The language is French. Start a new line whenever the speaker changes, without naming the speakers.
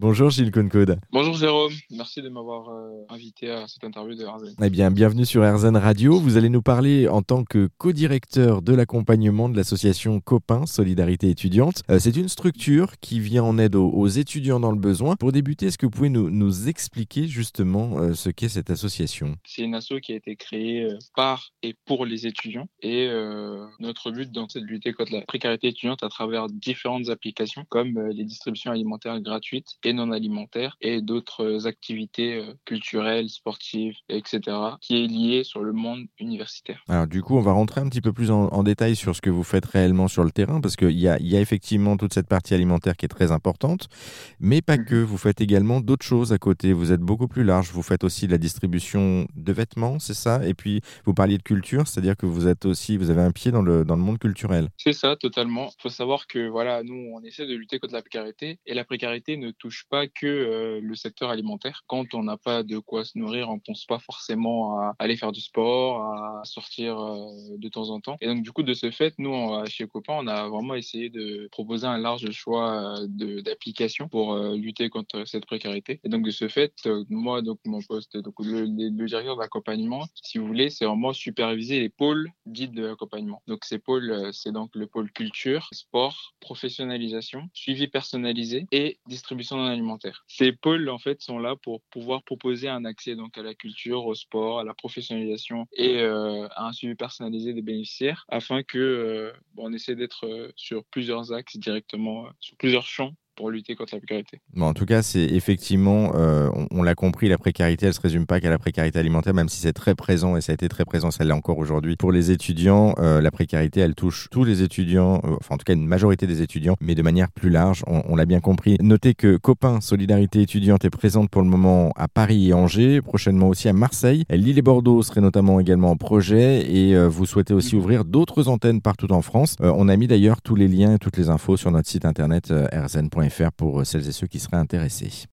Bonjour Gilles Concaude.
Bonjour Jérôme, merci de m'avoir euh, invité à cette interview de Arzen.
Eh bien, bienvenue sur RZN Radio. Vous allez nous parler en tant que co-directeur de l'accompagnement de l'association Copain Solidarité étudiante. Euh, c'est une structure qui vient en aide aux, aux, étudiants dans le besoin. Pour débuter, est-ce que vous pouvez nous, nous expliquer justement euh, ce qu'est cette association?
C'est une asso qui a été créée par et pour les étudiants et notre but dans cette lutter contre la précarité étudiante à travers différentes applications comme les distributions alimentaires gratuites et non alimentaires et d'autres activités culturelles, sportives, etc., qui est lié sur le monde universitaire.
Alors du coup, on va rentrer un petit peu plus en, en détail sur ce que vous faites réellement sur le terrain, parce qu'il y a, y a effectivement toute cette partie alimentaire qui est très importante, mais pas que. Vous faites également d'autres choses à côté. Vous êtes beaucoup plus large. Vous faites aussi de la distribution de vêtements, c'est ça? Et puis, vous parliez de culture, c'est-à-dire que vous êtes aussi, vous avez un pied dans le, dans le monde culturel.
C'est ça, totalement. Il faut savoir que voilà, nous, on essaie de lutter contre la précarité, et la précarité ne touche pas que euh, le secteur alimentaire. Quand on n'a pas de quoi se nourrir, on pense pas forcément à aller faire du sport, à sortir euh, de temps en temps. Et donc, du coup, de ce fait, nous, chez Copain, on a vraiment essayé de proposer un large choix euh, d'applications pour lutter contre cette précarité. Et donc, de ce fait, moi, donc, mon poste, donc, le, le directeur d'accompagnement, si vous voulez, c'est vraiment superviser les pôles dits de l'accompagnement. Donc, ces pôles, c'est donc le pôle culture, sport, professionnalisation, suivi personnalisé et distribution alimentaire. Ces pôles, en fait, sont là pour pouvoir proposer un accès donc à la culture, au sport, à la professionnalisation et euh, à un suivi personnalisé des bénéficiaires afin que euh, essaie d'être euh, sur plusieurs axes directement, sur plusieurs champs pour lutter contre la précarité.
Bon, en tout cas, c'est effectivement, euh, on, l'a compris, la précarité, elle se résume pas qu'à la précarité alimentaire, même si c'est très présent et ça a été très présent, ça l'est encore aujourd'hui. Pour les étudiants, euh, la précarité, elle touche tous les étudiants, euh, enfin en tout cas une majorité des étudiants, mais de manière plus large, on, on l'a bien compris. Notez que Copain Solidarité étudiante est présente pour le moment à Paris et Angers, prochainement aussi à Marseille. Lille et Bordeaux seraient notamment également en projet et euh, vous souhaitez aussi ouvrir d'autres antennes partout en France. Euh, on a mis d'ailleurs tous les liens et toutes les infos sur notre site internet rzn.fr pour celles et ceux qui seraient intéressés.